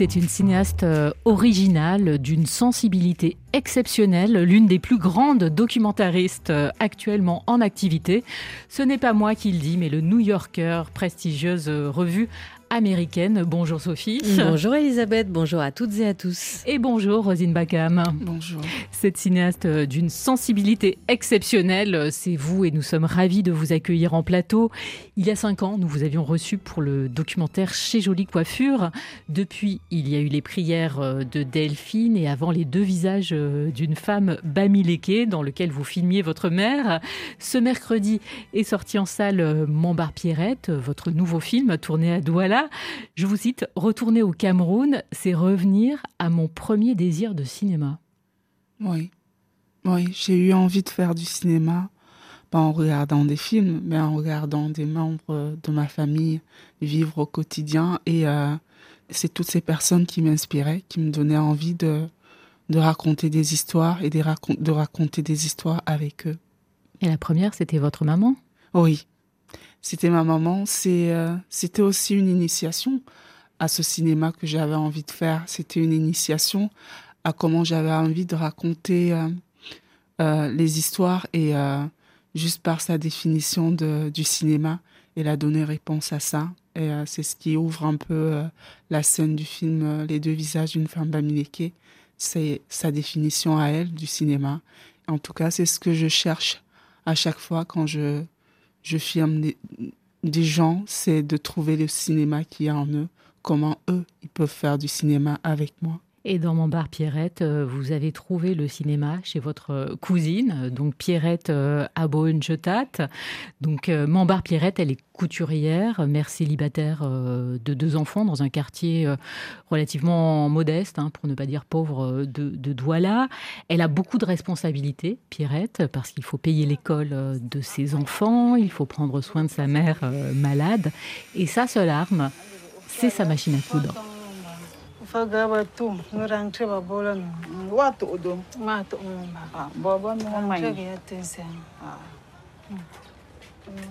C'est une cinéaste euh, originale, d'une sensibilité exceptionnelle, l'une des plus grandes documentaristes euh, actuellement en activité. Ce n'est pas moi qui le dis, mais le New Yorker, prestigieuse revue américaine. Bonjour Sophie. Bonjour Elisabeth, bonjour à toutes et à tous. Et bonjour Rosine Bacam. Bonjour. Cette cinéaste euh, d'une sensibilité exceptionnelle, euh, c'est vous et nous sommes ravis de vous accueillir en plateau. Il y a cinq ans, nous vous avions reçu pour le documentaire Chez Jolie Coiffure. Depuis, il y a eu les prières euh, de Delphine et avant les deux visages d'une femme bamileke dans lequel vous filmiez votre mère. Ce mercredi est sorti en salle Montbar Pierrette, votre nouveau film tourné à Douala je vous cite, retourner au Cameroun, c'est revenir à mon premier désir de cinéma. Oui, oui, j'ai eu envie de faire du cinéma, pas en regardant des films, mais en regardant des membres de ma famille vivre au quotidien. Et euh, c'est toutes ces personnes qui m'inspiraient, qui me donnaient envie de, de raconter des histoires et de, de raconter des histoires avec eux. Et la première, c'était votre maman? Oui, c'était ma maman. Euh, c'était aussi une initiation à ce cinéma que j'avais envie de faire. C'était une initiation à comment j'avais envie de raconter euh, euh, les histoires et juste par sa définition de, du cinéma, elle a donné réponse à ça. Et c'est ce qui ouvre un peu la scène du film Les deux visages d'une femme bamileke. C'est sa définition à elle du cinéma. En tout cas, c'est ce que je cherche à chaque fois quand je je filme des, gens, c'est de trouver le cinéma qu'il y a en eux, comment eux, ils peuvent faire du cinéma avec moi. Et dans mon bar Pierrette, euh, vous avez trouvé le cinéma chez votre euh, cousine, donc Pierrette euh, Aboenjetat. Donc mon bar Pierrette, elle est couturière, mère célibataire de deux enfants dans un quartier relativement modeste, hein, pour ne pas dire pauvre, de, de, Douala. Elle a beaucoup de responsabilités, Pierrette, parce qu'il faut payer l'école de ses enfants, il faut prendre soin de sa mère malade. Et sa seule arme, c'est sa machine à coudre. Fagaba tu ngurang tre ba bola no wa to do ma to ba ah bo no mai tre ya tense ah.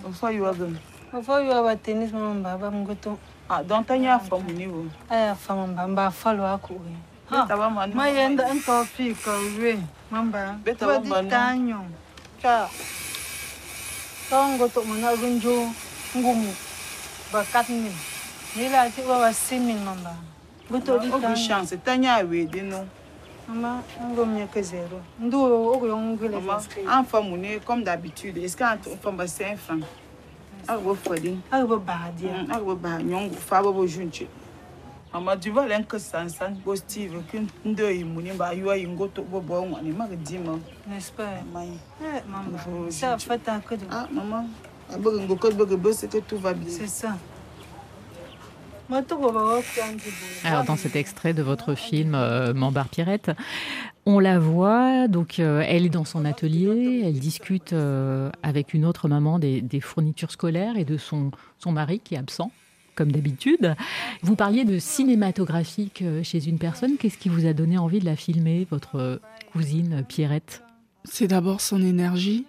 O fa yu agan o fa yu aba tenis ma ba ba ngoto ah don tanya fa mu ni wo aya fa ma ba ba fa lo aku ha ma yenda an to fi ka we mamba beta ba tanyo cha. Tongo to mana gunjo ngumu. Bakat ni. Ti wa simin mamba. ogu chance tanya awede no Maman, on va que zéro. Nous, on va les En femme, comme d'habitude. Est-ce c'est un franc? Arbo fodi. Arbo badia. Arbo ba nyongo fa bo junche. Mama du va len que san san positive que ndo imuni ba yo ingo to bo bo ngani ma dima. N'est-ce pas? Mai. Eh maman. Ça fait un que de. Ah maman. Abo ngo ko bo bo c'est que tout va bien. C'est ça. Alors dans cet extrait de votre film euh, Mambar Pierrette, on la voit, donc euh, elle est dans son atelier, elle discute euh, avec une autre maman des, fournitures scolaires et de son, son mari qui est absent comme d'habitude. Vous parliez de cinématographique euh, chez une personne. Qu'est-ce qui vous a donné envie de la filmer, votre cousine Pierrette? C'est d'abord son énergie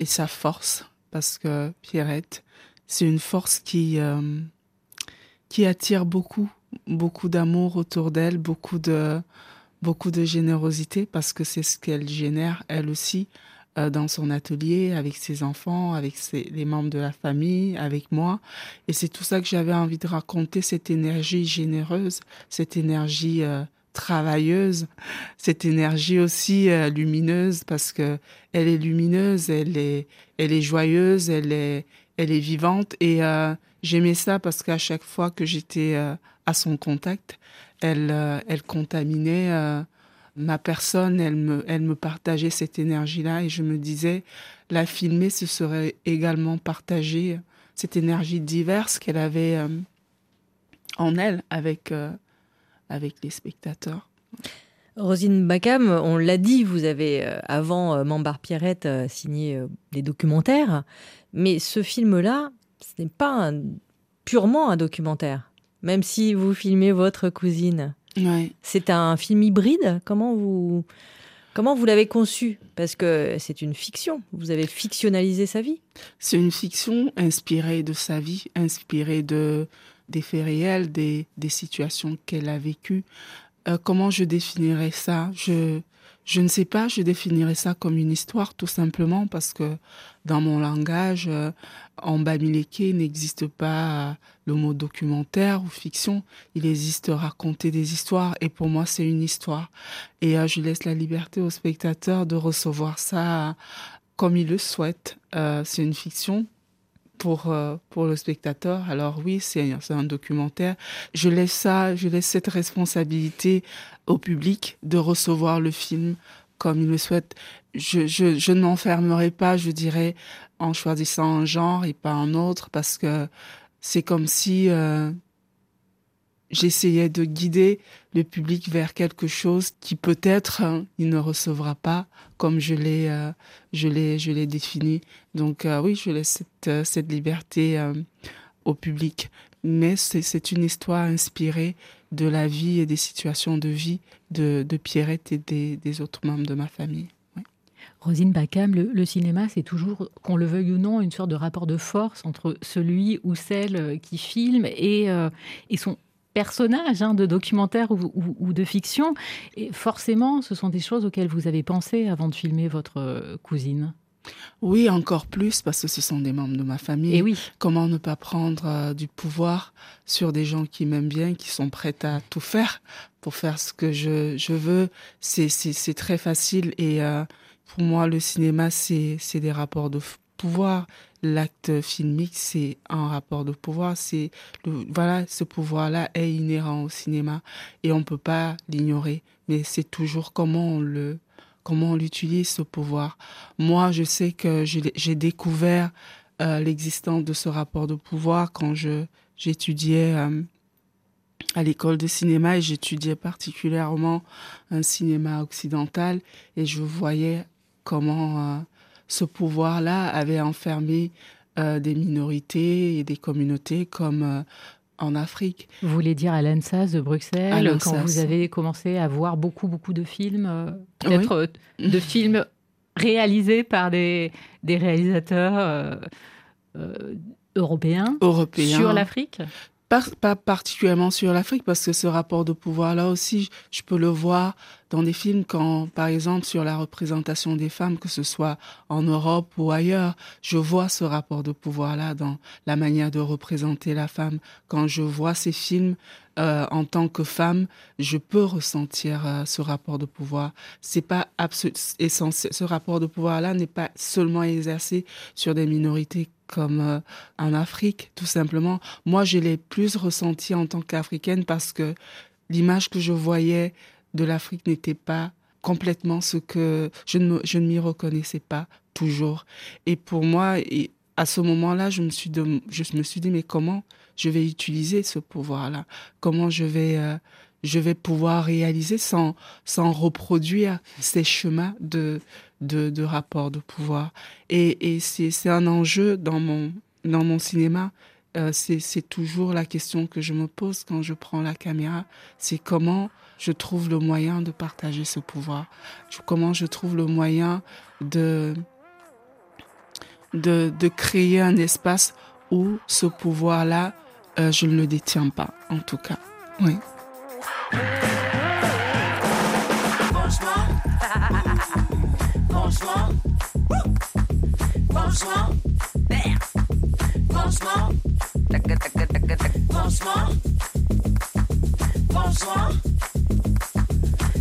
et sa force, parce que Pierrette, c'est une force qui qui attire beaucoup, beaucoup d'amour autour d'elle, beaucoup de, beaucoup de générosité parce que c'est ce qu'elle génère elle aussi euh, dans son atelier avec ses enfants, avec les membres de la famille, avec moi. Et c'est tout ça que j'avais envie de raconter, cette énergie généreuse, cette énergie euh, travailleuse, cette énergie aussi euh, lumineuse parce que elle est lumineuse, elle est, elle est joyeuse, elle est, elle est vivante et euh, j'aimais ça parce qu'à chaque fois que j'étais euh, à son contact, elle, euh, elle contaminait ma personne, elle me, elle me partageait cette énergie-là et je me disais, la filmer, ce serait également partager cette énergie diverse qu'elle avait en elle avec, avec les spectateurs. Rosine Bacam, on l'a dit, vous avez, avant Mambar Pierrette, signé des documentaires, mais ce film-là, ce n'est pas purement un documentaire, même si vous filmez votre cousine. C'est un film hybride? Comment vous, comment vous l'avez conçu? Parce que c'est une fiction. Vous avez fictionnalisé sa vie. C'est une fiction inspirée de sa vie, inspirée de des faits réels, des, des situations qu'elle a vécues. Euh, comment je définirais ça? Je je ne sais pas, je définirais ça comme une histoire tout simplement parce que dans mon langage, euh, en bamileke n'existe pas euh, le mot documentaire ou fiction. Il existe raconter des histoires et pour moi c'est une histoire. Et euh, je laisse la liberté aux spectateurs de recevoir ça comme ils le souhaitent. c'est une fiction, pour, pour le spectateur. Alors oui, c'est un documentaire. Je laisse ça, je laisse cette responsabilité au public de recevoir le film comme il le souhaite. Je, je, ne m'enfermerai pas, je dirais, en choisissant un genre et pas un autre, parce que c'est comme si euh, j'essayais de guider le public vers quelque chose qui peut-être hein, il ne recevra pas comme je l'ai euh, je l'ai je l'ai défini. Donc euh, oui, je laisse cette liberté au public, mais c'est une histoire inspirée de la vie et des situations de vie de, Pierrette et des, autres membres de ma famille. Rosine Bacam, le, cinéma, c'est toujours, qu'on le veuille ou non, une sorte de rapport de force entre celui ou celle qui filme et, euh, et son personnage hein, de documentaire ou, de fiction. Et forcément, ce sont des choses auxquelles vous avez pensé avant de filmer votre euh, cousine. Oui, encore plus parce que ce sont des membres de ma famille. Et oui. Comment ne pas prendre euh, du pouvoir sur des gens qui m'aiment bien, qui sont prêts à tout faire pour faire ce que je, je veux? C'est c'est très facile et euh, pour moi le cinéma c'est des rapports de pouvoir. L'acte filmique c'est un rapport de pouvoir. C'est voilà ce pouvoir là est inhérent au cinéma et on peut pas l'ignorer. Mais c'est toujours comment on le comment on utilise ce pouvoir. Moi, je sais que j'ai découvert euh, l'existence de ce rapport de pouvoir quand je j'étudiais euh, à l'école de cinéma et j'étudiais particulièrement un cinéma occidental et je voyais comment euh, ce pouvoir-là avait enfermé des minorités et des communautés comme en Afrique. Vous voulez dire à l'ENSAS de Bruxelles, quand vous avez commencé à voir beaucoup, beaucoup de films, euh, peut-être euh, de films réalisés par des, des réalisateurs euh, européens, européens. sur l'Afrique? Pas, particulièrement sur l'Afrique, parce que ce rapport de pouvoir-là aussi, je peux le voir dans des films quand, par exemple, sur la représentation des femmes, que ce soit en Europe ou ailleurs, je vois ce rapport de pouvoir-là dans la manière de représenter la femme. Quand je vois ces films euh, en tant que femme, je peux ressentir euh, ce rapport de pouvoir. C'est pas essentiel. Ce rapport de pouvoir-là n'est pas seulement exercé sur des minorités comme euh, en Afrique, tout simplement. Moi, je l'ai plus ressenti en tant qu'Africaine parce que l'image que je voyais de l'Afrique n'était pas complètement ce que je ne, m'y reconnaissais pas toujours. Et pour moi, et à ce moment-là, je me suis je me suis dit mais comment je vais utiliser ce pouvoir-là? Comment je vais euh, je vais pouvoir réaliser sans sans reproduire ces chemins de de, de rapport de pouvoir. Et, et c'est un enjeu dans mon, dans mon cinéma. Euh, c'est toujours la question que je me pose quand je prends la caméra. C'est comment je trouve le moyen de partager ce pouvoir. Comment je trouve le moyen de, de, de créer un espace où ce pouvoir-là, euh, je ne le détiens pas, en tout cas. Oui. Franchement, franchement, franchement, franchement,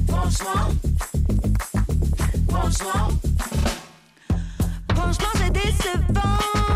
franchement, franchement, franchement, c'est décevant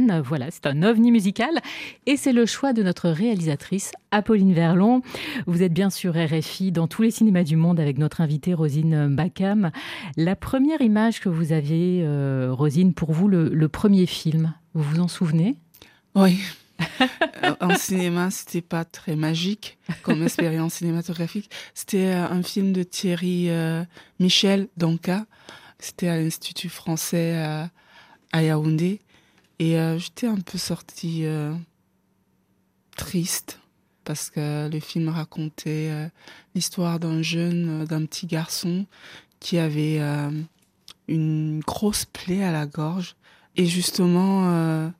Voilà, c'est un ovni musical et c'est le choix de notre réalisatrice Apolline Verlon. Vous êtes bien sur RFI dans tous les cinémas du monde avec notre invitée Rosine Bacam. La première image que vous aviez, euh, Rosine, pour vous, le, premier film, vous vous en souvenez? Oui. Euh, en cinéma, c'était pas très magique comme expérience cinématographique. C'était euh, un film de Thierry Michel Donka. C'était à l'Institut français à Yaoundé. Et euh, j'étais un peu sortie euh, triste parce que le film racontait euh, l'histoire d'un jeune, d'un petit garçon qui avait une grosse plaie à la gorge. Et justement,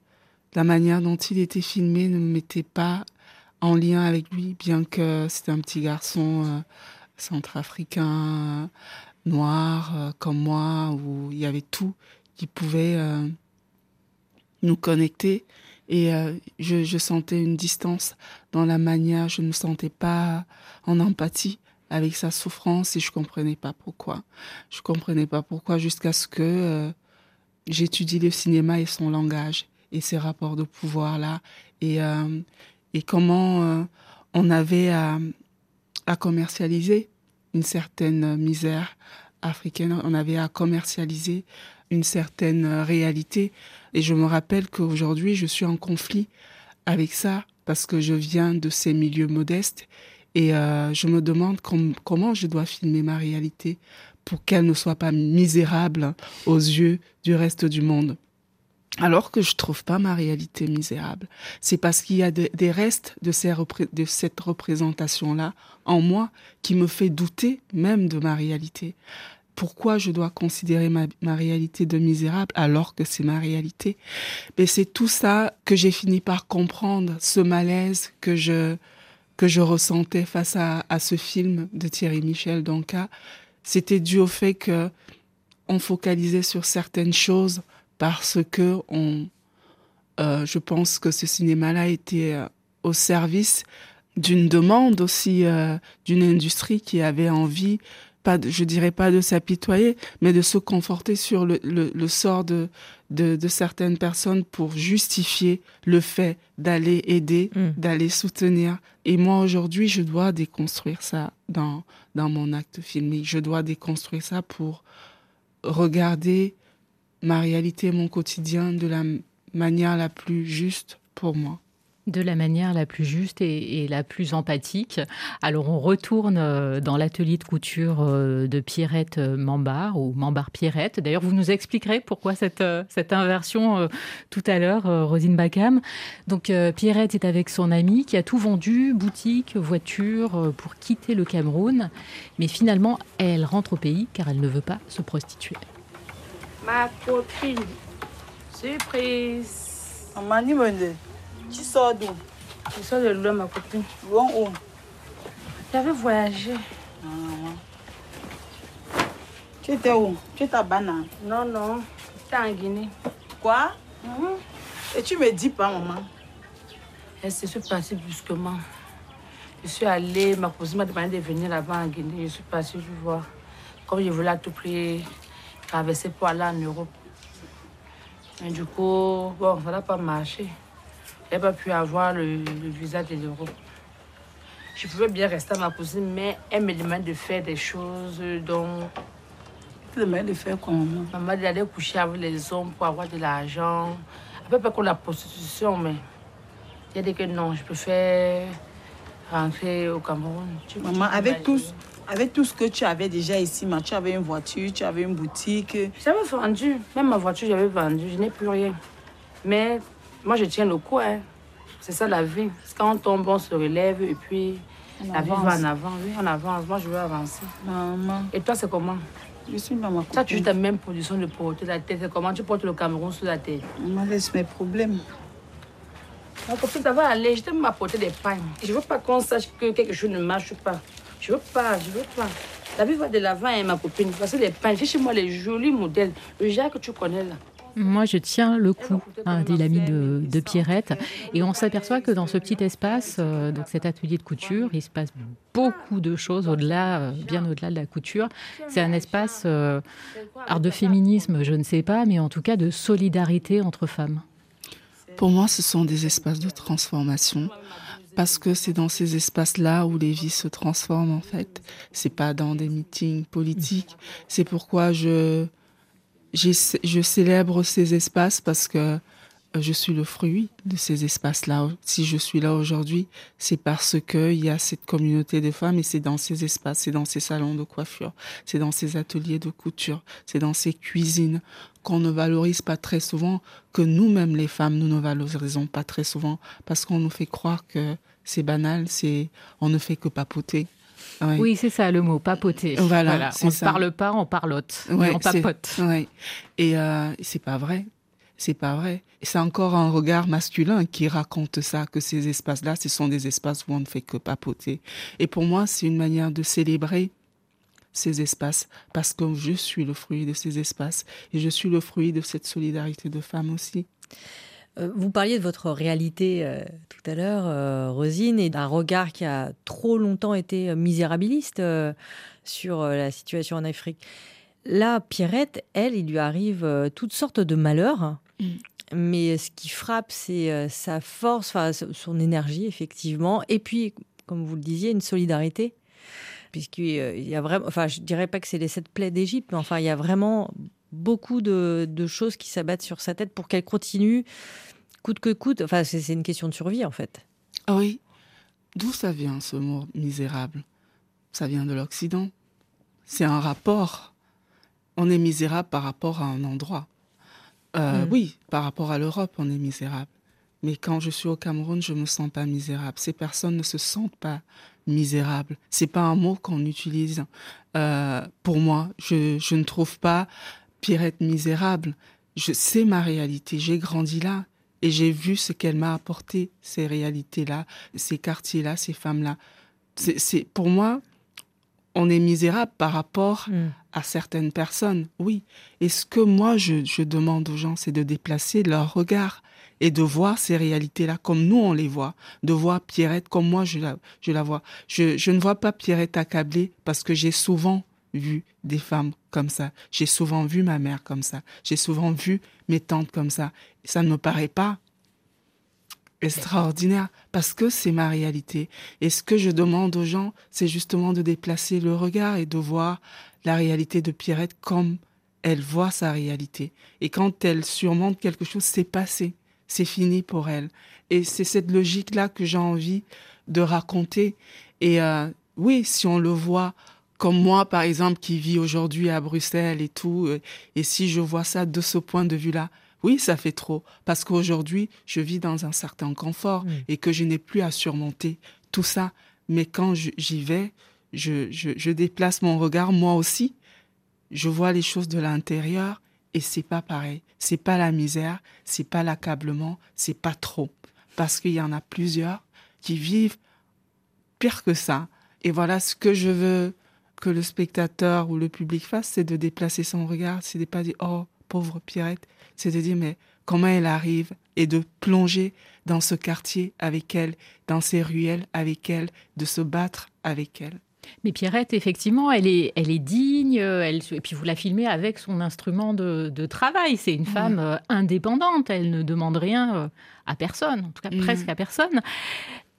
la manière dont il était filmé ne me mettait pas en lien avec lui, bien que c'était un petit garçon centrafricain, noir, comme moi, où il y avait tout qui pouvait nous connecter. Et euh, je, sentais une distance dans la manière, je ne me sentais pas en empathie avec sa souffrance et je comprenais pas pourquoi. Je comprenais pas pourquoi jusqu'à ce que euh, j'étudie le cinéma et son langage et ses rapports de pouvoir là et, et comment on avait à commercialiser une certaine misère africaine, on avait à commercialiser une certaine euh, réalité. Et je me rappelle qu'aujourd'hui, je suis en conflit avec ça parce que je viens de ces milieux modestes et euh, je me demande comment je dois filmer ma réalité pour qu'elle ne soit pas misérable aux yeux du reste du monde. Alors que je trouve pas ma réalité misérable. C'est parce qu'il y a des restes de, cette représentation-là en moi qui me fait douter même de ma réalité pourquoi je dois considérer ma, réalité de misérable alors que c'est ma réalité Mais c'est tout ça que j'ai fini par comprendre, ce malaise que je que je ressentais face à, ce film de Thierry Michel Donca. C'était dû au fait que on focalisait sur certaines choses parce que on, euh, je pense que ce cinéma-là était euh, au service d'une demande aussi euh, d'une industrie qui avait envie pas, je dirais pas de s'apitoyer, mais de se conforter sur le, le, sort de, de, de, certaines personnes pour justifier le fait d'aller aider, mm. d'aller soutenir. Et moi, aujourd'hui, je dois déconstruire ça dans, dans mon acte filmique. Je dois déconstruire ça pour regarder ma réalité, mon quotidien de la manière la plus juste pour moi de la manière la plus juste et, la plus empathique. Alors on retourne euh, dans l'atelier de couture euh, de Pierrette euh, Mambard ou Mambard Pierrette. D'ailleurs, vous nous expliquerez pourquoi cette, cette inversion tout à l'heure, Rosine Bacam. Donc Pierrette est avec son amie qui a tout vendu, boutique, voiture, pour quitter le Cameroun. Mais finalement, elle rentre au pays car elle ne veut pas se prostituer. Ma copine, surprise. Tu sors d'où? Je sors de loin, ma copine. Loin où? J'avais voyagé. Ah. Tu étais où? Tu étais à Banane Non, non. J'étais en Guinée. Quoi? Mhm. Et tu me dis pas, maman Elle se suis partie brusquement. Je suis allée, ma cousine m'a demandé de venir là-bas en Guinée. Je suis partie, je voir. Comme je voulais à tout prix traverser pour aller en Europe. Et du coup, bon, ça n'a pas marché. Elle n'a pas pu avoir le, visa de l'Europe. Je pouvais bien rester à ma cousine, mais elle me demande de faire des choses dont... Elle demande de faire quoi Maman? d'aller coucher avec les hommes pour avoir de l'argent. À peu près comme la prostitution, mais... Elle a dit que non, je préfère rentrer au Cameroun. Maman, avec tout, avec tout ce que tu avais déjà ici, tu avais une voiture, tu avais une boutique. J'avais vendu. Même ma voiture, j'avais vendu. Je n'ai plus rien. Mais moi, je tiens le coup. Hein. C'est ça la vie. Quand on tombe, on se relève et puis la vie va en avant. Oui, en avance. Moi, je veux avancer. Maman. Et toi, c'est comment? Je suis maman. Ça, tu joues ta même position de porter la tête. C'est comment? Tu portes le Cameroun sous la tête Maman, laisse mes problèmes. Ma copine, ça va aller. Je t'aime m'apporter des pains. Je veux pas qu'on sache que quelque chose ne marche pas. Je veux pas, je veux pas. La vie va de l'avant, hein, ma copine. Parce que les pains, chez moi les jolis modèles. Le genre que tu connais là. Moi, je tiens le coup, hein, dit l'ami de, de, Pierrette. Et on s'aperçoit que dans ce petit espace, euh, donc cet atelier de couture, il se passe beaucoup de choses au-delà, euh, bien au-delà de la couture. C'est un espace euh, art de féminisme, je ne sais pas, mais en tout cas de solidarité entre femmes. Pour moi, ce sont des espaces de transformation parce que c'est dans ces espaces-là où les vies se transforment en fait. C'est pas dans des meetings politiques. C'est pourquoi je je célèbre ces espaces parce que euh, je suis le fruit de ces espaces-là. Si je suis là aujourd'hui, c'est parce qu'il y a cette communauté de femmes et c'est dans ces espaces, c'est dans ces salons de coiffure, c'est dans ces ateliers de couture, c'est dans ces cuisines qu'on ne valorise pas très souvent, que nous-mêmes les femmes, nous ne valorisons pas très souvent parce qu'on nous fait croire que c'est banal, c'est on ne fait que papoter. Oui, c'est ça le mot, papoter. Voilà, on ne parle pas, on parlote, on papote. Et euh, c'est pas vrai. C'est pas vrai. C'est encore un regard masculin qui raconte ça, que ces espaces-là, ce sont des espaces où on ne fait que papoter. Et pour moi, c'est une manière de célébrer ces espaces parce que je suis le fruit de ces espaces et je suis le fruit de cette solidarité de femmes aussi. Euh, vous parliez de votre réalité euh, tout à l'heure, euh, Rosine, et d'un regard qui a trop longtemps été misérabiliste sur la situation en Afrique. Là, Pierrette, elle, il lui arrive toutes sortes de malheurs. Mm. Mais ce qui frappe, c'est sa force, son énergie, effectivement. Et puis, comme vous le disiez, une solidarité. Puisqu'il y a vraiment, enfin, je dirais pas que c'est les sept plaies d'Égypte, mais enfin, il y a vraiment beaucoup de, choses qui s'abattent sur sa tête pour qu'elle continue coûte que coûte. Enfin, c'est une question de survie en fait. Ah oui. D'où ça vient ce mot misérable Ça vient de l'Occident. C'est un rapport. On est misérable par rapport à un endroit. Euh, mm. Oui, par rapport à l'Europe, on est misérable. Mais quand je suis au Cameroun, je me sens pas misérable. Ces personnes ne se sentent pas misérables. C'est pas un mot qu'on utilise. Euh, pour moi, je, je ne trouve pas Pierrette misérable. Je sais ma réalité. J'ai grandi là et j'ai vu ce qu'elle m'a apporté, ces réalités-là, ces quartiers-là, ces femmes-là. C'est pour moi, on est misérable par rapport mm. à certaines personnes, oui. Et ce que moi je, je demande aux gens, c'est de déplacer leur regard et de voir ces réalités-là comme nous on les voit, de voir Pierrette comme moi je la, je la vois. Je, je ne vois pas Pierrette accablée parce que j'ai souvent vu des femmes comme ça. J'ai souvent vu ma mère comme ça. J'ai souvent vu mes tantes comme ça. Ça ne me paraît pas extraordinaire parce que c'est ma réalité. Et ce que je demande aux gens, c'est justement de déplacer le regard et de voir la réalité de Pierrette comme elle voit sa réalité. Et quand elle surmonte quelque chose, c'est passé. C'est fini pour elle. Et c'est cette logique-là que j'ai envie de raconter. Et euh, oui, si on le voit comme moi, par exemple, qui vis aujourd'hui à Bruxelles et tout, euh, et si je vois ça de ce point de vue-là, oui, ça fait trop, parce qu'aujourd'hui, je vis dans un certain confort et que je n'ai plus à surmonter tout ça. Mais quand j'y vais, je, je, déplace mon regard, moi aussi, je vois les choses de l'intérieur et c'est pas pareil. C'est pas la misère, c'est pas l'accablement, c'est pas trop. Parce qu'il y en a plusieurs qui vivent pire que ça. Et voilà ce que je veux que le spectateur ou le public fasse, c'est de déplacer son regard, c'est de pas dire oh pauvre Pierrette, c'est de dire mais comment elle arrive et de plonger dans ce quartier avec elle, dans ces ruelles avec elle, de se battre avec elle. Mais Pierrette, effectivement, elle est, elle est digne, elle, et puis vous la filmez avec son instrument de, travail. C'est une femme euh, indépendante, elle ne demande rien euh, à personne, en tout cas presque à personne.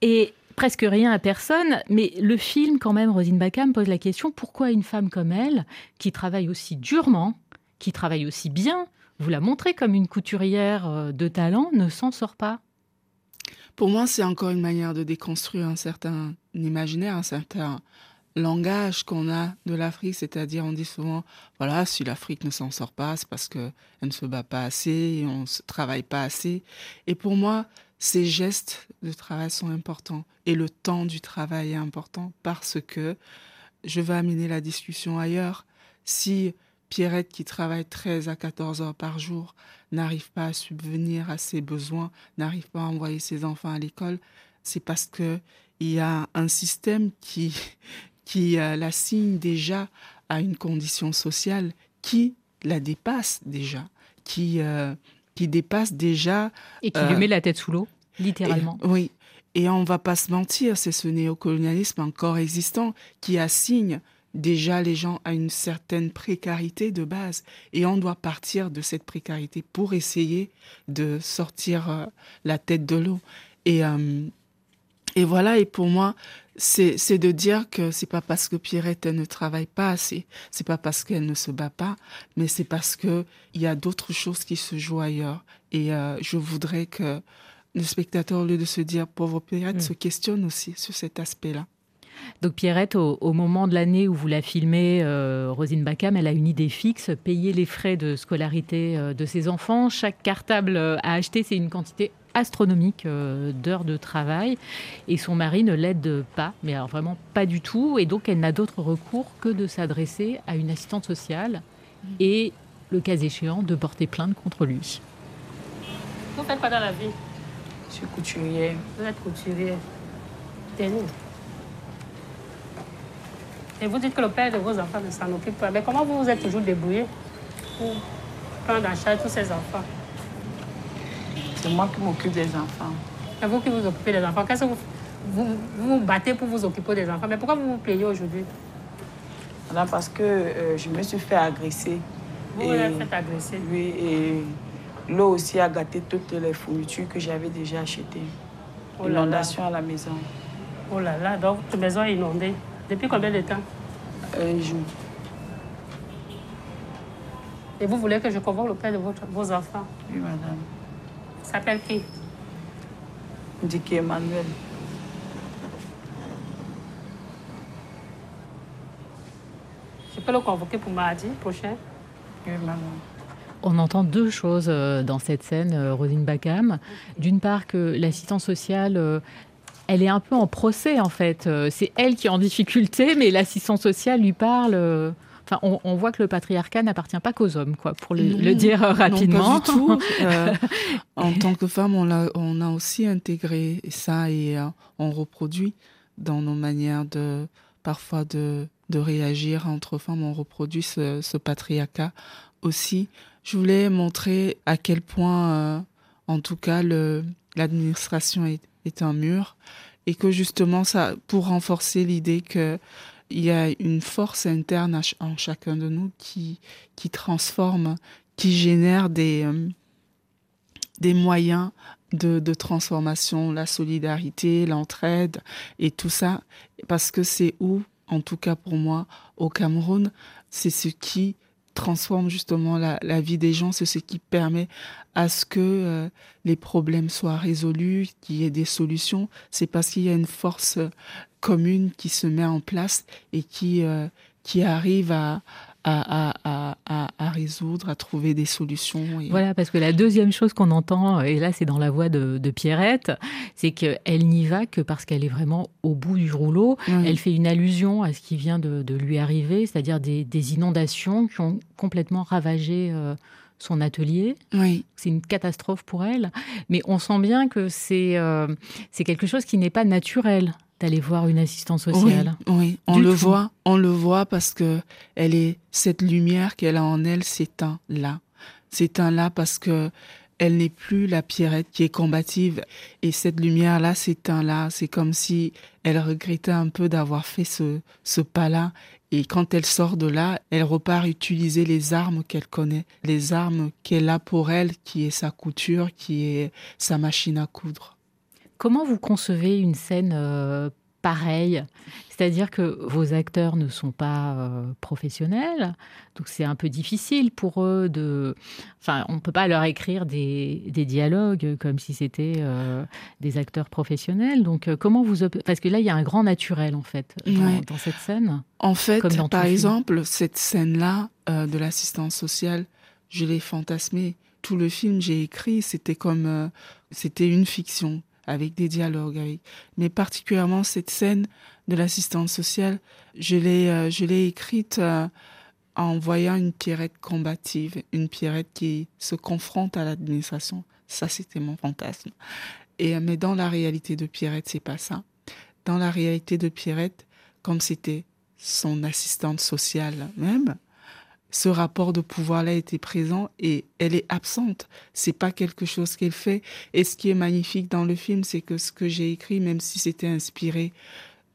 Et presque rien à personne, mais le film, quand même, Rosine Bacam pose la question pourquoi une femme comme elle, qui travaille aussi durement, qui travaille aussi bien, vous la montrez comme une couturière euh, de talent, ne s'en sort pas? Pour moi, c'est encore une manière de déconstruire un certain imaginaire, un certain langage qu'on a de l'Afrique, c'est-à-dire on dit souvent, voilà, si l'Afrique ne s'en sort pas, c'est parce qu'elle ne se bat pas assez, on ne travaille pas assez. Et pour moi, ces gestes de travail sont importants et le temps du travail est important parce que je vais amener la discussion ailleurs. Si Pierrette, qui travaille 13 à 14 heures par jour, n'arrive pas à subvenir à ses besoins, n'arrive pas à envoyer ses enfants à l'école, c'est parce que il y a un système qui, qui euh, la signe déjà à une condition sociale qui la dépasse déjà qui, qui dépasse déjà. Et qui lui met la tête sous l'eau, littéralement. oui. Et on va pas se mentir, c'est ce néocolonialisme encore existant qui assigne déjà les gens à une certaine précarité de base. Et on doit partir de cette précarité pour essayer de sortir la tête de l'eau. Et, et voilà, et pour moi, c'est de dire que c'est pas parce que Pierrette elle ne travaille pas assez, c'est pas parce qu'elle ne se bat pas, mais c'est parce que il y a d'autres choses qui se jouent ailleurs. Et euh, je voudrais que le spectateur, au lieu de se dire pauvre Pierrette, mm. se questionne aussi sur cet aspect-là. Donc Pierrette, au, moment de l'année où vous la filmez, euh, Rosine Bacam, elle a une idée fixe, payer les frais de scolarité euh, de ses enfants. Chaque cartable à acheter, c'est une quantité astronomique euh, d'heures de travail et son mari ne l'aide pas, mais alors vraiment pas du tout. Et donc elle n'a d'autre recours que de s'adresser à une assistante sociale et, le cas échéant, de porter plainte contre lui. Vous faites quoi dans la vie? Je suis couturière. Vous êtes couturière. Tenez. Et vous dites que le père de vos enfants ne s'en occupe pas. Mais comment vous vous êtes toujours débrouillé pour prendre en charge tous ces enfants? C'est moi qui m'occupe des enfants. C'est vous qui vous occupez des enfants. Qu'est-ce que vous, vous, vous battez pour vous occuper des enfants? Mais pourquoi vous vous plaignez aujourd'hui? Parce que euh, je me suis fait agresser. Vous vous fait agresser? Oui, et l'eau aussi a gâté toutes les fournitures que j'avais déjà achetées. Oh Inondation à la maison. Oh là là, donc votre maison est inondée. Depuis combien de temps? Un jour. Et vous voulez que je convoque le père de votre, vos enfants? Oui, madame s'appelle qui? Dicky Emmanuel. Je peux le convoquer pour mardi prochain? Oui, maman. On entend deux choses euh, dans cette scène, euh, Rosine Bacam. D'une part, que l'assistance sociale euh, elle est un peu en procès en fait. C'est elle qui est en difficulté, mais l'assistance sociale lui parle Enfin, on, voit que le patriarcat n'appartient pas qu'aux hommes, quoi, pour le, dire rapidement. Non, pas du tout. Euh, en tant que femme, on a, on a aussi intégré ça et euh, on reproduit dans nos manières de parfois de, de réagir entre femmes. On reproduit ce, patriarcat aussi. Je voulais montrer à quel point, euh, en tout cas, l'administration est, est un mur et que justement ça, pour renforcer l'idée que il y a une force interne en chacun de nous qui, qui transforme, qui génère des, euh, des moyens de, transformation, la solidarité, l'entraide et tout ça, parce que c'est où, en tout cas pour moi, au Cameroun, c'est ce qui transforme justement la, la vie des gens, c'est ce qui permet à ce que euh, les problèmes soient résolus, qu'il y ait des solutions. C'est parce qu'il y a une force commune qui se met en place et qui, euh, qui arrive à, à, à, à, à, résoudre, à trouver des solutions. Voilà, parce que la deuxième chose qu'on entend, et là c'est dans la voix de, de Pierrette, c'est qu'elle n'y va que parce qu'elle est vraiment au bout du rouleau. Elle fait une allusion à ce qui vient de, de lui arriver, c'est-à-dire des, des, inondations qui ont complètement ravagé. Euh, son atelier. Oui. C'est une catastrophe pour elle. Mais on sent bien que c'est euh, c'est quelque chose qui n'est pas naturel d'aller voir une assistante sociale. Oui, on le voit, on le voit parce que elle est cette lumière qu'elle a en elle s'éteint là, s'éteint là parce que elle n'est plus la Pierrette qui est combative et cette lumière là s'éteint là. C'est comme si elle regrettait un peu d'avoir fait ce ce pas là et quand elle sort de là, elle repart utiliser les armes qu'elle connaît, les armes qu'elle a pour elle, qui est sa couture, qui est sa machine à coudre. Comment vous concevez une scène euh, pareille? C'est-à-dire que vos acteurs ne sont pas euh, professionnels, donc c'est un peu difficile pour eux de... Enfin, on ne peut pas leur écrire des, dialogues comme si c'était euh, des acteurs professionnels. Donc comment vous... Parce que là, il y a un grand naturel, en fait, dans, cette scène. En fait, par exemple, cette scène-là de l'assistance sociale, je l'ai fantasmée. Tout le film, j'ai écrit, c'était comme... c'était une fiction avec des dialogues, mais particulièrement cette scène de l'assistante sociale, je l'ai, euh, je l'ai écrite euh, en voyant une Pierrette combative, une Pierrette qui se confronte à l'administration. Ça, c'était mon fantasme. Et euh, mais dans la réalité de Pierrette, c'est pas ça. Dans la réalité de Pierrette, comme c'était son assistante sociale même, ce rapport de pouvoir-là était présent et elle est absente. C'est pas quelque chose qu'elle fait. Et ce qui est magnifique dans le film, c'est que ce que j'ai écrit, même si c'était inspiré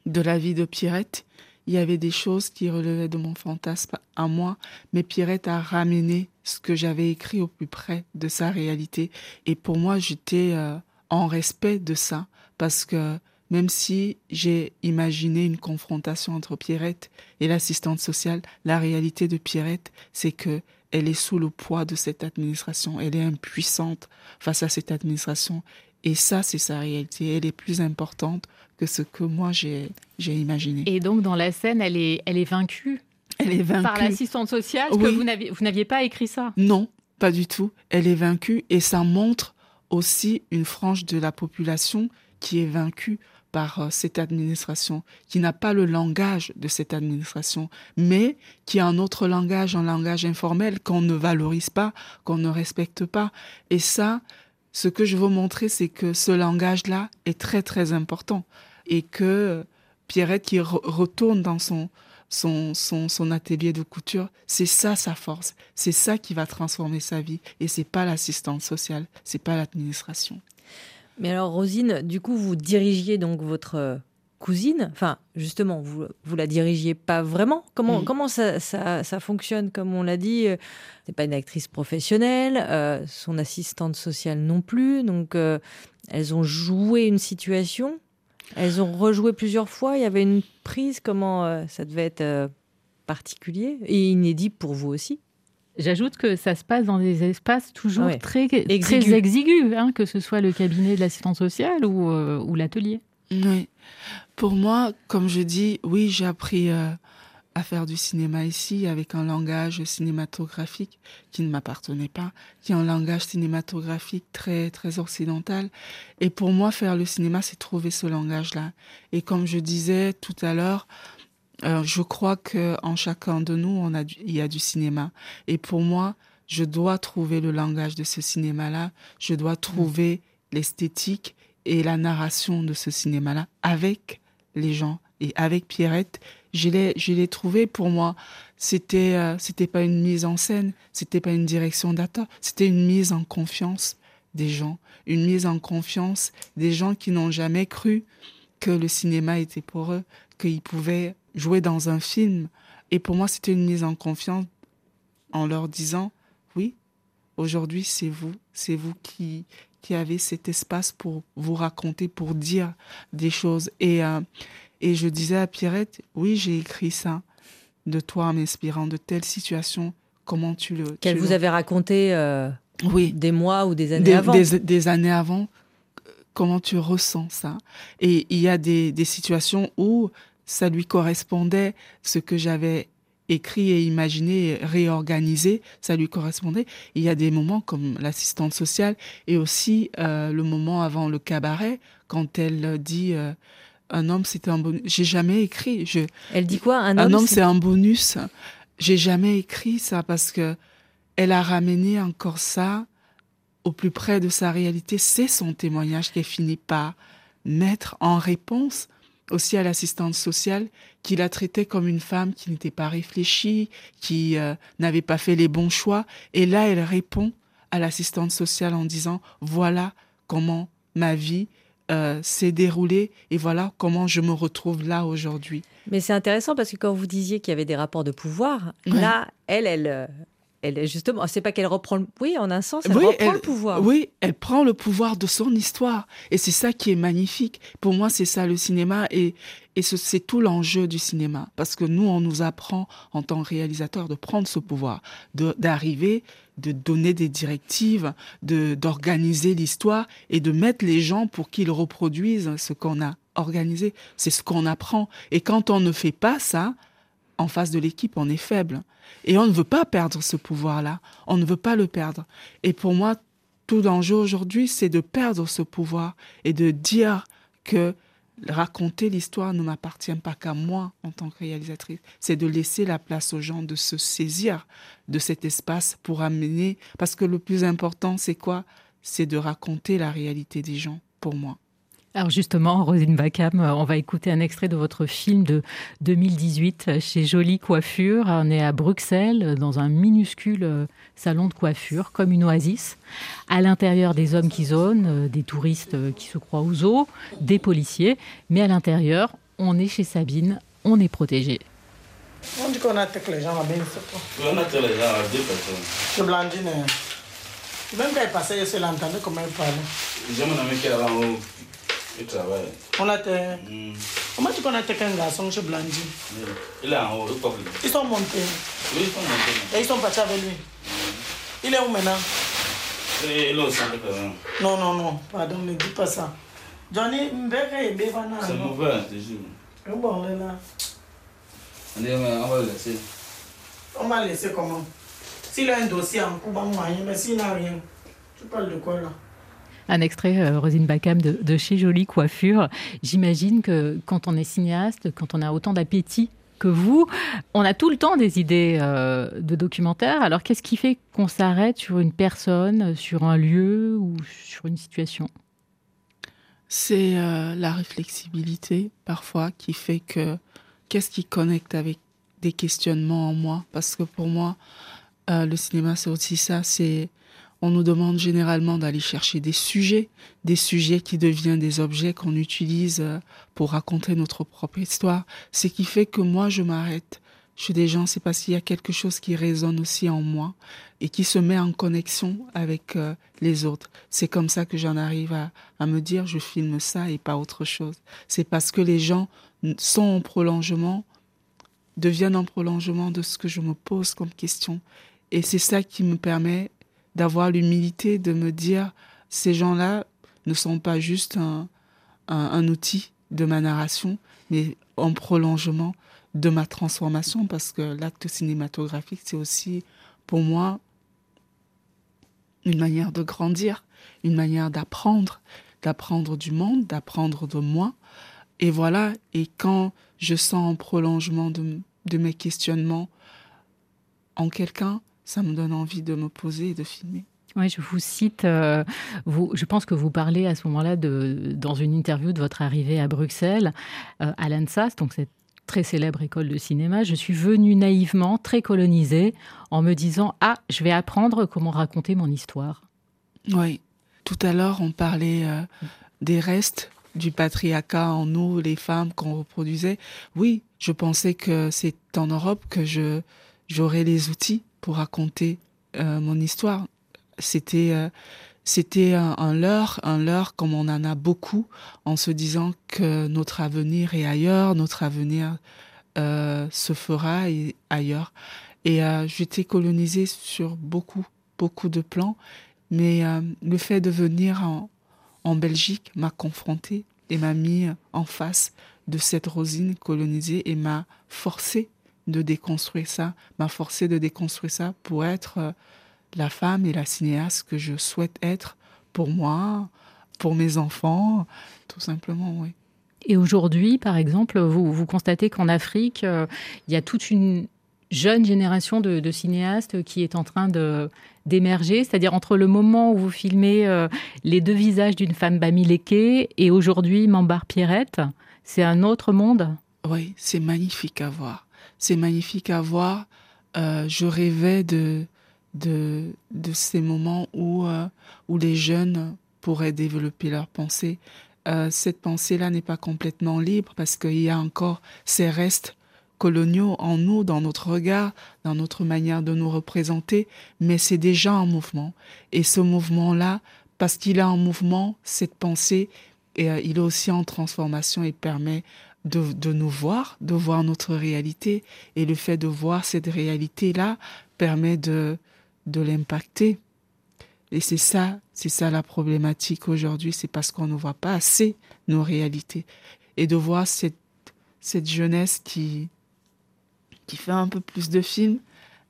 de la vie de Pierrette, il y avait des choses qui relevaient de mon fantasme à moi, mais Pierrette a ramené ce que j'avais écrit au plus près de sa réalité. Et pour moi, j'étais euh, en respect de ça, parce que même si j'ai imaginé une confrontation entre Pierrette et l'assistante sociale, la réalité de Pierrette, c'est que elle est sous le poids de cette administration, elle est impuissante face à cette administration. Et ça, c'est sa réalité. Elle est plus importante que ce que moi j'ai imaginé. Et donc, dans la scène, elle est, elle est vaincue Elle est vaincue. Par l'assistante sociale que vous n'aviez pas écrit ça? Non, pas du tout. Elle est vaincue et ça montre aussi une frange de la population qui est vaincue par euh, cette administration, qui n'a pas le langage de cette administration, mais qui a un autre langage, un langage informel qu'on ne valorise pas, qu'on ne respecte pas. Et ça, ce que je veux montrer, c'est que ce langage-là est très très important et que Pierrette qui retourne dans son, son, son, son, atelier de couture, c'est ça sa force, c'est ça qui va transformer sa vie et c'est pas l'assistance sociale, c'est pas l'administration. Mais alors, Rosine, du coup, vous dirigiez donc votre euh, cousine. Enfin, justement, vous vous la dirigiez pas vraiment. Comment comment ça, ça, ça, fonctionne? Comme on l'a dit, euh, c'est pas une actrice professionnelle, euh, son assistante sociale non plus. Donc, elles ont joué une situation. Elles ont rejoué plusieurs fois. Il y avait une prise. Comment ça devait être particulier et inédit pour vous aussi? J'ajoute que ça se passe dans des espaces toujours très, très exigus, hein, que ce soit le cabinet de l'assistance sociale ou, euh, ou l'atelier. Oui. Pour moi, comme je dis, oui, j'ai appris euh, à faire du cinéma ici avec un langage cinématographique qui ne m'appartenait pas, qui est un langage cinématographique très, très occidental. Et pour moi, faire le cinéma, c'est trouver ce langage-là. Et comme je disais tout à l'heure, euh, je crois que en chacun de nous, on a il y a du cinéma. Et pour moi, je dois trouver le langage de ce cinéma-là. Je dois trouver l'esthétique et la narration de ce cinéma-là avec les gens et avec Pierrette. Je l'ai, je l'ai trouvé pour moi. C'était, euh, c'était pas une mise en scène, c'était pas une direction d'acteur, c'était une mise en confiance des gens, une mise en confiance des gens qui n'ont jamais cru que le cinéma était pour eux, qu'ils pouvaient jouer dans un film. Et pour moi, c'était une mise en confiance en leur disant, oui, aujourd'hui, c'est vous, c'est vous qui, qui avez cet espace pour vous raconter, pour dire des choses. Et, euh, et je disais à Pierrette, oui, j'ai écrit ça de toi en m'inspirant de telle situation. Comment tu le... Qu'elle vous avait raconté euh, oui. des mois ou des années avant. Des, des, années avant. Comment tu ressens ça? Et il y a des, des situations où ça lui correspondait, ce que j'avais écrit et imaginé, réorganisé, ça lui correspondait. il y a des moments comme l'assistante sociale et aussi euh, le moment avant le cabaret, quand elle dit euh, un homme c'était un bonus. J'ai jamais écrit. Je, elle dit quoi Un homme, c'est un bonus. J'ai jamais écrit ça parce que elle a ramené encore ça au plus près de sa réalité. C'est son témoignage qu'elle finit par mettre en réponse aussi à l'assistante sociale qui la traitait comme une femme qui n'était pas réfléchie, qui euh, n'avait pas fait les bons choix. Et là, elle répond à l'assistante sociale en disant, voilà comment ma vie euh, s'est déroulée et voilà comment je me retrouve là aujourd'hui. Mais c'est intéressant parce que quand vous disiez qu'il y avait des rapports de pouvoir, là, elle, elle, euh, elle justement, c'est pas qu'elle reprend, le, oui, en un sens, elle reprend le pouvoir. Oui, elle prend le pouvoir de son histoire, et c'est ça qui est magnifique. Pour moi, c'est ça le cinéma, et et c'est tout l'enjeu du cinéma, parce que nous, on nous apprend en tant que réalisateur de prendre ce pouvoir, d'arriver, de, donner des directives, de d'organiser l'histoire et de mettre les gens pour qu'ils reproduisent ce qu'on a organisé. C'est ce qu'on apprend, et quand on ne fait pas ça, en face de l'équipe, on est faible. Et on ne veut pas perdre ce pouvoir-là. On ne veut pas le perdre. Et pour moi, tout l'enjeu aujourd'hui, c'est de perdre ce pouvoir et de dire que raconter l'histoire ne m'appartient pas qu'à moi en tant que réalisatrice. C'est de laisser la place aux gens de se saisir de cet espace pour amener. Parce que le plus important, c'est quoi? C'est de raconter la réalité des gens, pour moi. Alors justement, Rosine Bacam, on va écouter un extrait de votre film de 2018 chez Jolie Coiffure. On est à Bruxelles, dans un minuscule euh, salon de coiffure, comme une oasis. À l'intérieur, des hommes qui zonent, euh, des touristes euh, qui se croient aux eaux, des policiers. Mais à l'intérieur, on est chez Sabine, on est protégé. On dit qu'on attaque les gens là-bas, On attaque les gens à deux personnes. C'est Blandine. Même quand il passait, je l'entendais comment il parlait. J'ai mon ami qui est là en haut. Travaille. On a été... Hmm. Comment tu qu'on attaque un garçon chez Blandine Il est en haut, il le- Ils sont montés. Oui, ils sont montés. Et ils sont partis avec lui. Il est où maintenant Et Il est au centre. Non, non, non. Pardon, ne dis pas ça. Johnny, Mbeke et Bevana. C'est non. mauvais, je te jure. Bon, on est là. On est- on va le laisser. On va laisser comment S'il a un dossier en bon, moyen, mais s'il n'a rien, tu parles de quoi là Un extrait, euh, Rosine Bacam, de, chez Jolie Coiffure. J'imagine que quand on est cinéaste, quand on a autant d'appétit que vous, on a tout le temps des idées euh, de documentaires. Alors qu'est-ce qui fait qu'on s'arrête sur une personne, sur un lieu ou sur une situation? C'est euh, la réflexibilité parfois qui fait que qu'est-ce qui connecte avec des questionnements en moi? Parce que pour moi, le cinéma, c'est aussi ça. C'est on nous demande généralement d'aller chercher des sujets, des sujets qui deviennent des objets qu'on utilise euh, pour raconter notre propre histoire. Ce qui fait que moi, je m'arrête chez des gens, c'est parce qu'il y a quelque chose qui résonne aussi en moi et qui se met en connexion avec euh, les autres. C'est comme ça que j'en arrive à, à me dire, je filme ça et pas autre chose. C'est parce que les gens sont en prolongement, deviennent en prolongement de ce que je me pose comme question. Et c'est ça qui me permet d'avoir l'humilité de me dire, ces gens-là ne sont pas juste un, un, un outil de ma narration, mais en prolongement de ma transformation, parce que l'acte cinématographique, c'est aussi pour moi une manière de grandir, une manière d'apprendre, d'apprendre du monde, d'apprendre de moi. Et voilà, et quand je sens en prolongement de, de mes questionnements en quelqu'un, ça me donne envie de me poser et de filmer. Oui, je vous cite. euh, vous, je pense que vous parlez à ce moment-là dans une interview de votre arrivée à Bruxelles, euh, à l'ANSAS, donc cette très célèbre école de cinéma. Je suis venue naïvement, très colonisée, en me disant ah, je vais apprendre comment raconter mon histoire. Oui. Tout à l'heure, on parlait euh, des restes du patriarcat en nous, les femmes qu'on reproduisait. Oui, je pensais que c'est en Europe que je j'aurais les outils pour raconter euh, mon histoire. C'était euh, c'était un, leurre, un leurre comme on en a beaucoup, en se disant que notre avenir est ailleurs, notre avenir euh, se fera ailleurs. Et j'étais colonisée sur beaucoup, beaucoup de plans, mais le fait de venir en, en Belgique m'a confrontée et m'a mis en face de cette rosine colonisée et m'a forcé de déconstruire ça, m'a forcé de déconstruire ça pour être euh, la femme et la cinéaste que je souhaite être pour moi, pour mes enfants, tout simplement, oui. Et aujourd'hui, par exemple, vous, vous constatez qu'en Afrique, euh, il y a toute une jeune génération de, de cinéastes qui est en train de d'émerger, c'est-à-dire entre le moment où vous filmez euh, les deux visages d'une femme bamileke et aujourd'hui Mambar Pierrette, c'est un autre monde? Oui, c'est magnifique à voir. C'est magnifique à voir. Euh, je rêvais de, de, de ces moments où, euh, où les jeunes pourraient développer leur pensée. Euh, cette pensée-là n'est pas complètement libre parce qu'il y a encore ces restes coloniaux en nous, dans notre regard, dans notre manière de nous représenter, mais c'est déjà en mouvement. Et ce mouvement-là, parce qu'il est en mouvement, cette pensée, et, il est aussi en transformation et permet de, de nous voir, de voir notre réalité. Et le fait de voir cette réalité-là permet de, de l'impacter. Et c'est ça, c'est ça la problématique aujourd'hui, c'est parce qu'on ne voit pas assez nos réalités. Et de voir cette, cette jeunesse qui, qui fait un peu plus de films,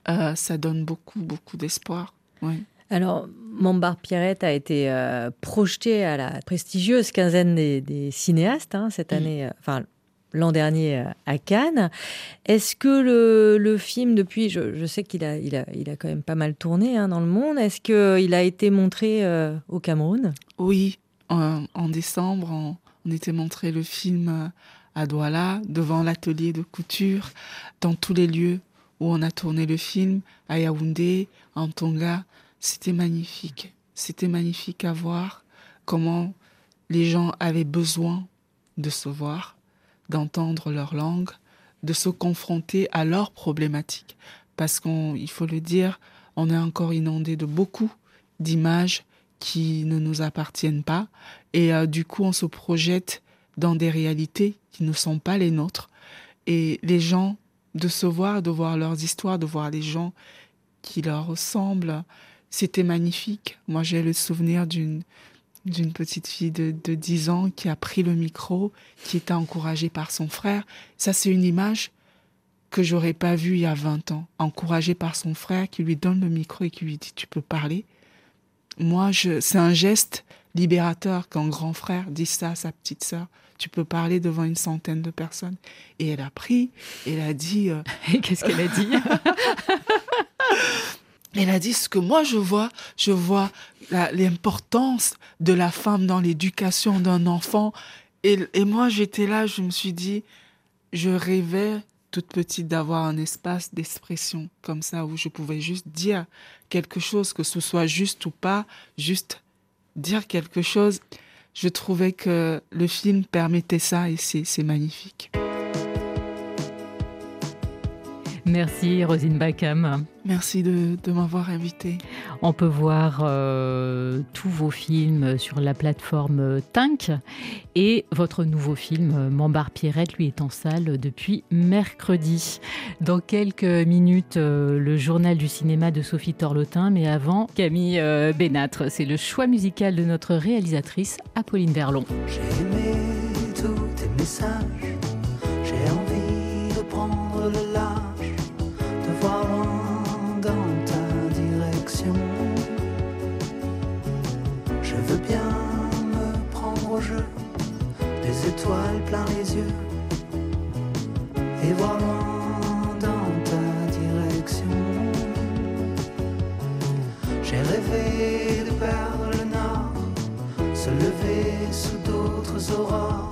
euh, ça donne beaucoup, beaucoup d'espoir. Oui. Alors, Mambar Pierrette a été euh, projeté à la prestigieuse quinzaine des, des cinéastes hein, cette année, euh, enfin l'an dernier euh, à Cannes. Est-ce que le, film, depuis, je, sais qu'il a, il a, il a quand même pas mal tourné hein, dans le monde, est-ce qu'il a été montré euh, au Cameroun? Oui, en, décembre, en, On était montré le film euh, à Douala, devant l'atelier de couture, dans tous les lieux où on a tourné le film, à Yaoundé, en Tonga. C'était magnifique. C'était magnifique à voir comment les gens avaient besoin de se voir, d'entendre leur langue, de se confronter à leurs problématiques. Parce qu'il faut le dire, on est encore inondé de beaucoup d'images qui ne nous appartiennent pas. Et euh, du coup, on se projette dans des réalités qui ne sont pas les nôtres. Et les gens, de se voir, de voir leurs histoires, de voir les gens qui leur ressemblent, c'était magnifique. Moi, j'ai le souvenir d'une d'une petite fille de, de 10 ans qui a pris le micro, qui était encouragée par son frère. Ça, c'est une image que j'aurais pas vue il y a 20 ans. Encouragée par son frère qui lui donne le micro et qui lui dit Tu peux parler. Moi, je, c'est un geste libérateur qu'un grand frère dise ça à sa petite sœur. Tu peux parler devant une centaine de personnes. Et elle a pris, elle a dit. Euh, et qu'est-ce qu'elle a dit? Elle a dit ce que moi je vois, je vois l'importance de la femme dans l'éducation d'un enfant. Et, moi j'étais là, je me suis dit, je rêvais toute petite d'avoir un espace d'expression comme ça où je pouvais juste dire quelque chose, que ce soit juste ou pas, juste dire quelque chose. Je trouvais que le film permettait ça et c'est magnifique. Merci Rosine Bacam. Merci de, m'avoir invité. On peut voir euh, tous vos films sur la plateforme Tink et votre nouveau film Mambar Pierrette lui est en salle depuis mercredi. Dans quelques minutes, euh, le journal du cinéma de Sophie Torlotin, mais avant, Camille euh, Bénatre. C'est le choix musical de notre réalisatrice Apolline Verlon. J'ai aimé tous tes messages, plein les yeux et voir dans ta direction. J'ai rêvé de perdre le nord, se lever sous d'autres aurores,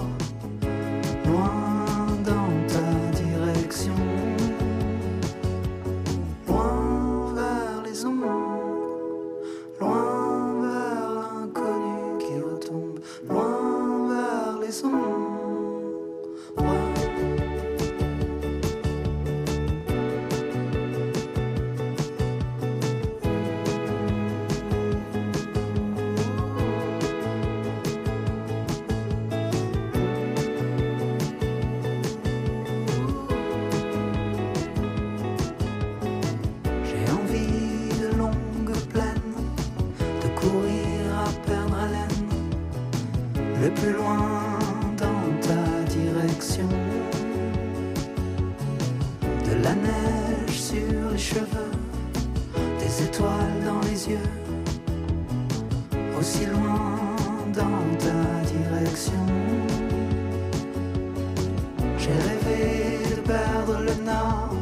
la neige sur les cheveux, des étoiles dans les yeux, aussi loin dans ta direction. J'ai rêvé de perdre le nord,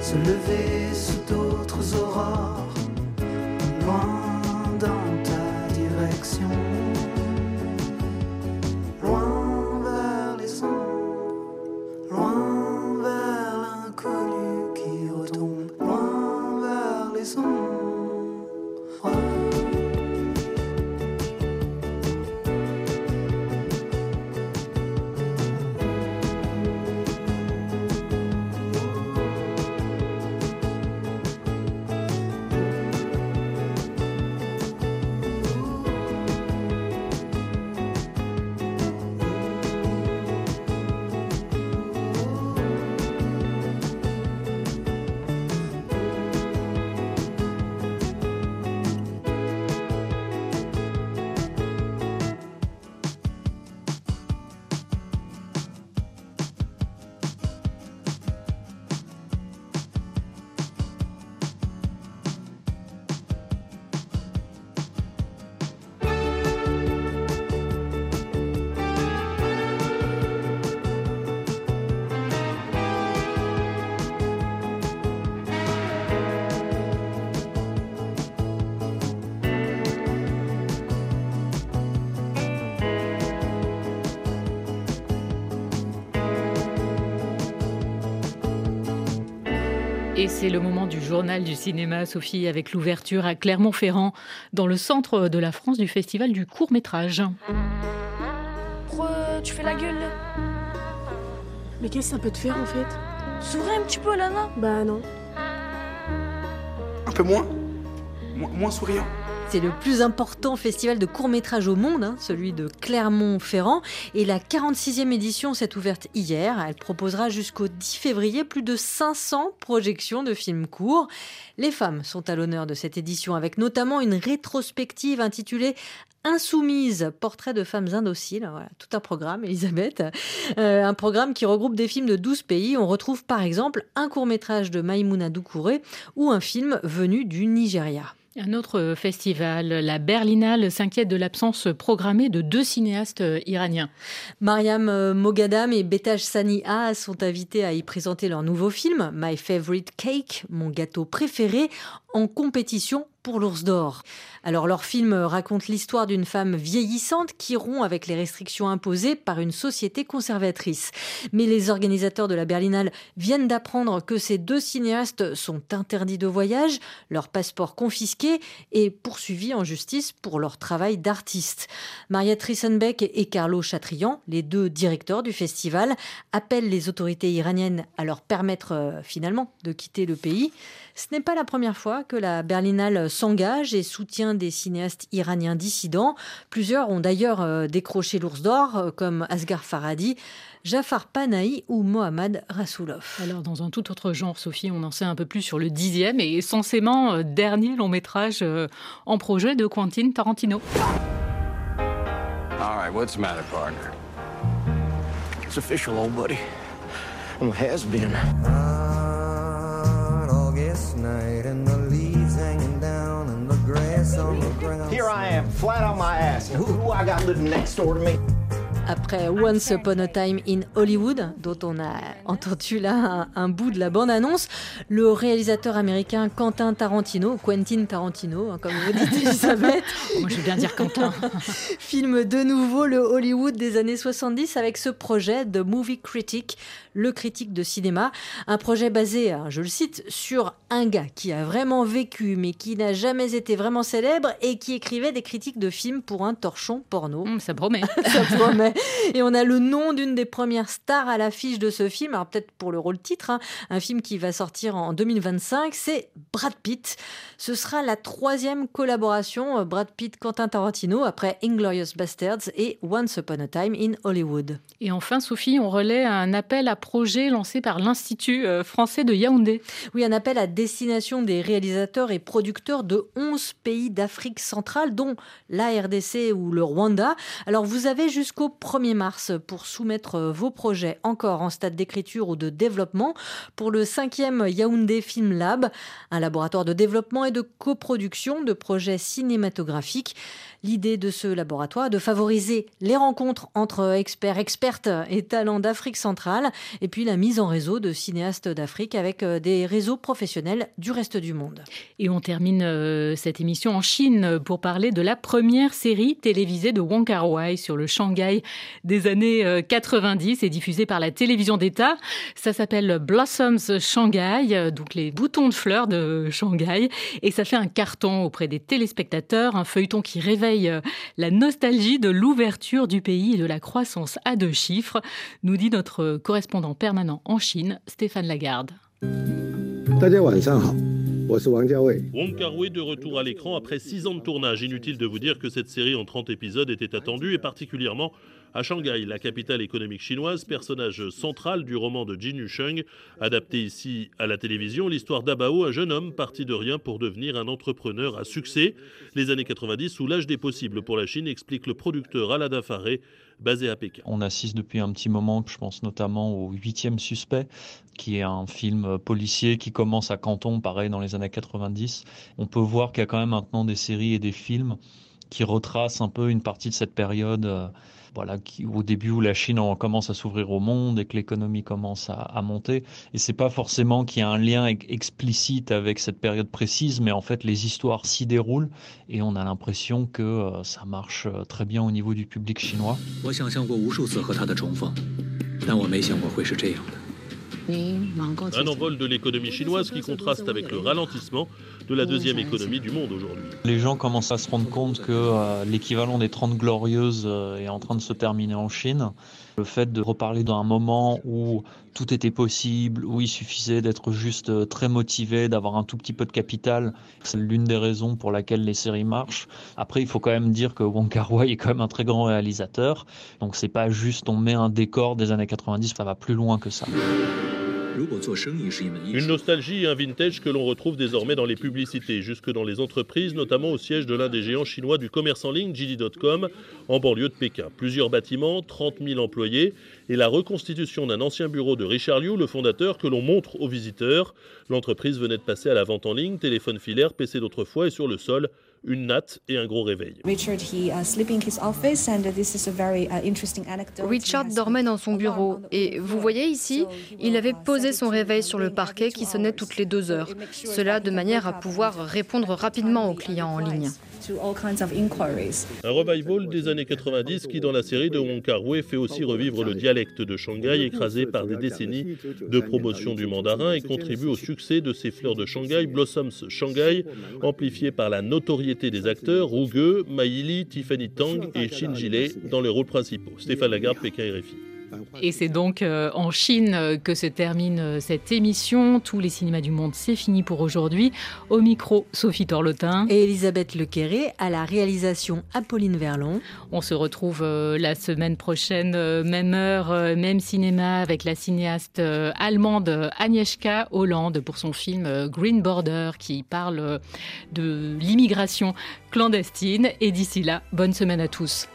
se lever sous d'autres aurores Et c'est le moment du journal du cinéma, Sophie, avec l'ouverture à Clermont-Ferrand, dans le centre de la France du festival du court métrage. Pourquoi tu fais la gueule là? Mais qu'est-ce que ça peut te faire en fait? Souris un petit peu là, non? Bah non. Un peu moins? Moins souriant c'est le plus important festival de court-métrage au monde, hein, celui de Clermont-Ferrand. Et la 46e édition s'est ouverte hier. Elle proposera jusqu'au 10 février plus de 500 projections de films courts. Les femmes sont à l'honneur de cette édition avec notamment une rétrospective intitulée Insoumise, portrait de femmes indociles. Voilà, tout un programme, Elisabeth. Euh, un programme qui regroupe des films de 12 pays. On retrouve par exemple un court-métrage de Maïmouna Doucouré ou un film venu du Nigeria. Un autre festival, la Berlinale, s'inquiète de l'absence programmée de deux cinéastes iraniens. Mariam euh, Mogadam et Betaj Saniha sont invités à y présenter leur nouveau film, My Favorite Cake, mon gâteau préféré, en compétition pour l'ours d'or. Alors leur film raconte l'histoire d'une femme vieillissante qui rompt avec les restrictions imposées par une société conservatrice. Mais les organisateurs de la Berlinale viennent d'apprendre que ces deux cinéastes sont interdits de voyage, leurs passeports confisqués et poursuivis en justice pour leur travail d'artiste. Mariette Rissenbeck et Carlo Chatrian, les deux directeurs du festival, appellent les autorités iraniennes à leur permettre euh, finalement de quitter le pays. Ce n'est pas la première fois que la Berlinale s'engage et soutient des cinéastes iraniens dissidents. Plusieurs ont d'ailleurs euh, décroché l'ours d'or, euh, comme Asghar Farhadi, Jafar Panahi ou Mohammad Rasoulov. Alors, dans un tout autre genre, Sophie, on en sait un peu plus sur le dixième et censément euh, dernier long métrage en projet de Quentin Tarantino. All right, what's the matter, partner? It's official, old buddy. Well, has been. Night and the leaves hanging down and the grass on the ground. Here I am, flat on my ass. Who, who I got living next door to me? Après Once Upon a Time in Hollywood, dont on a entendu là un, bout de la bande-annonce, le réalisateur américain Quentin Tarantino, Quentin Tarantino, hein, comme vous dites Elisabeth. Moi je veux bien dire Quentin. filme de nouveau le Hollywood des années 70 avec ce projet de Movie Critic, le critique de cinéma. Un projet basé, hein, je le cite, sur un gars qui a vraiment vécu mais qui n'a jamais été vraiment célèbre et qui écrivait des critiques de films pour un torchon porno. Mmh, ça promet. ça promet. Et on a le nom d'une des premières stars à l'affiche de ce film, alors peut-être pour le rôle titre, hein. un film qui va sortir en 2025, c'est Brad Pitt. Ce sera la troisième collaboration euh, Brad Pitt-Quentin Tarantino après Inglorious Bastards et Once Upon a Time in Hollywood. Et enfin, Sophie, on relaie un appel à projet lancé par l'Institut euh, français de Yaoundé. Oui, un appel à destination des réalisateurs et producteurs de 11 pays d'Afrique centrale, dont la RDC ou le Rwanda. Alors, vous avez jusqu'au 1er mars pour soumettre vos projets encore en stade d'écriture ou de développement pour le 5e Yaoundé Film Lab, un laboratoire de développement et de coproduction de projets cinématographiques. L'idée de ce laboratoire est de favoriser les rencontres entre experts, expertes et talents d'Afrique centrale, et puis la mise en réseau de cinéastes d'Afrique avec euh, des réseaux professionnels du reste du monde. Et on termine euh, cette émission en Chine pour parler de la première série télévisée de Wong Kar Wai sur le Shanghai des années 90 euh, et diffusée par la télévision d'État. Ça s'appelle Blossoms Shanghai, donc les boutons de fleurs de Shanghai, et ça fait un carton auprès des téléspectateurs, un feuilleton qui révèle euh, la nostalgie de l'ouverture du pays et de la croissance à deux chiffres, nous dit notre correspondant permanent en Chine, Stéphane Lagarde. Wong Kar Wai de retour à l'écran après six ans de tournage. Inutile de vous dire que cette série en 30 épisodes était attendue et particulièrement à Shanghai, la capitale économique chinoise, personnage central du roman de Jin Yusheng, adapté ici à la télévision, l'histoire d'Abao, un jeune homme parti de rien pour devenir un entrepreneur à succès. Les années 90 sous l'âge des possibles pour la Chine, explique le producteur Alada Faré, basé à Pékin. On assiste depuis un petit moment, je pense notamment au huitième suspect, qui est un film policier qui commence à Canton, pareil dans les années 90. On peut voir qu'il y a quand même maintenant des séries et des films qui retracent un peu une partie de cette période. Euh, voilà, qui, au début où la Chine commence à s'ouvrir au monde et que l'économie commence à, monter. Et c'est pas forcément qu'il y a un lien explicite avec cette période précise, mais en fait les histoires s'y déroulent et on a l'impression que euh, ça marche euh, très bien au niveau du public chinois. Un envol de l'économie chinoise qui contraste avec le ralentissement de la deuxième économie du monde aujourd'hui. Les gens commencent à se rendre compte que euh, l'équivalent des 30 glorieuses euh, est en train de se terminer en Chine. Le fait de reparler d'un moment où tout était possible, où il suffisait d'être juste euh, très motivé, d'avoir un tout petit peu de capital, c'est l'une des raisons pour laquelle les séries marchent. Après, il faut quand même dire que Wong Kar Wai est quand même un très grand réalisateur. Donc c'est pas juste on met un décor des années 90, ça va plus loin que ça. Une nostalgie et un vintage que l'on retrouve désormais dans les publicités, jusque dans les entreprises, notamment au siège de l'un des géants chinois du commerce en ligne, JD.com, en banlieue de Pékin. Plusieurs bâtiments, 30 000 employés et la reconstitution d'un ancien bureau de Richard Liu, le fondateur, que l'on montre aux visiteurs. L'entreprise venait de passer à la vente en ligne, téléphone filaire, PC d'autrefois et sur le sol, une natte et un gros réveil. Richard dormait dans son bureau et vous voyez ici, il avait posé son réveil sur le parquet qui sonnait toutes les deux heures. Cela de manière à pouvoir répondre rapidement aux clients en ligne. Un revival des années 90 qui, dans la série de Wong Kar Wai, fait aussi revivre le dialecte de Shanghai écrasé par des décennies de promotion du mandarin et contribue au succès de ces fleurs de Shanghai, Blossoms Shanghai, amplifiées par la notoriété des acteurs Ruge, Maïli, Tiffany Tang et Shin Jile dans les rôles principaux. Stéphane Lagarde, Pékin RFI. Et c'est donc euh, en Chine euh, que se termine euh, cette émission. Tous les cinémas du monde, c'est fini pour aujourd'hui. Au micro, Sophie Torlotin. Et Elisabeth Lequéré à la réalisation Apolline Verlon. On se retrouve la semaine prochaine, même heure, même cinéma, avec la cinéaste allemande Agnieszka Hollande pour son film Green Border qui parle de l'immigration clandestine. Et d'ici là, bonne semaine à tous.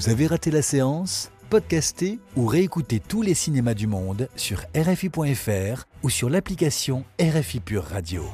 Vous avez raté la séance Podcastez ou réécoutez tous les cinémas du monde sur RFI.fr ou sur l'application RFI Pure Radio.